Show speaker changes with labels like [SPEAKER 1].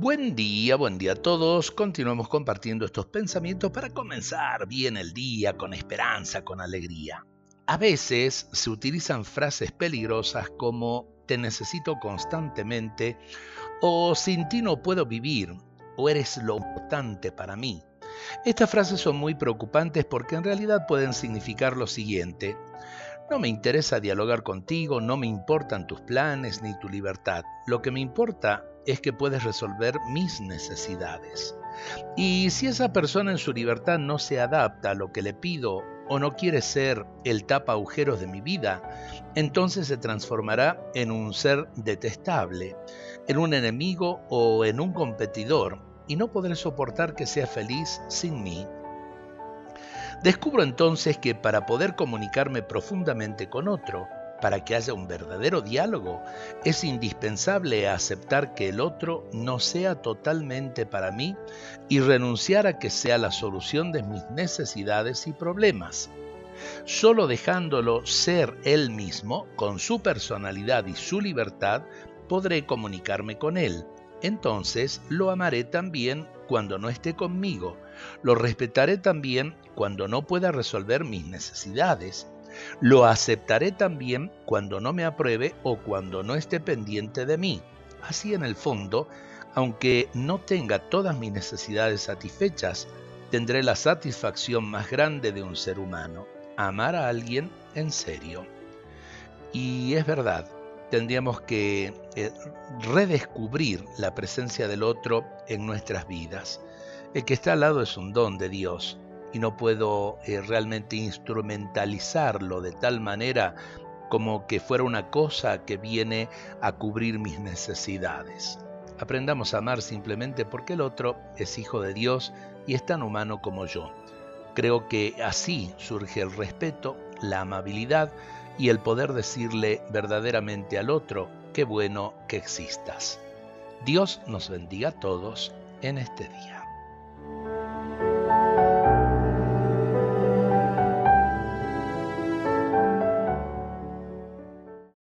[SPEAKER 1] Buen día, buen día a todos. Continuamos compartiendo estos pensamientos para comenzar bien el día con esperanza, con alegría. A veces se utilizan frases peligrosas como te necesito constantemente o sin ti no puedo vivir o eres lo importante para mí. Estas frases son muy preocupantes porque en realidad pueden significar lo siguiente. No me interesa dialogar contigo, no me importan tus planes ni tu libertad. Lo que me importa es que puedes resolver mis necesidades. Y si esa persona en su libertad no se adapta a lo que le pido o no quiere ser el tapa agujeros de mi vida, entonces se transformará en un ser detestable, en un enemigo o en un competidor, y no podré soportar que sea feliz sin mí. Descubro entonces que para poder comunicarme profundamente con otro, para que haya un verdadero diálogo, es indispensable aceptar que el otro no sea totalmente para mí y renunciar a que sea la solución de mis necesidades y problemas. Solo dejándolo ser él mismo, con su personalidad y su libertad, podré comunicarme con él. Entonces lo amaré también cuando no esté conmigo, lo respetaré también cuando no pueda resolver mis necesidades lo aceptaré también cuando no me apruebe o cuando no esté pendiente de mí. Así en el fondo, aunque no tenga todas mis necesidades satisfechas, tendré la satisfacción más grande de un ser humano, amar a alguien en serio. Y es verdad, tendríamos que eh, redescubrir la presencia del otro en nuestras vidas. El que está al lado es un don de Dios y no puedo eh, realmente instrumentalizarlo de tal manera como que fuera una cosa que viene a cubrir mis necesidades. Aprendamos a amar simplemente porque el otro es hijo de Dios y es tan humano como yo. Creo que así surge el respeto, la amabilidad y el poder decirle verdaderamente al otro, qué bueno que existas. Dios nos bendiga a todos en este día.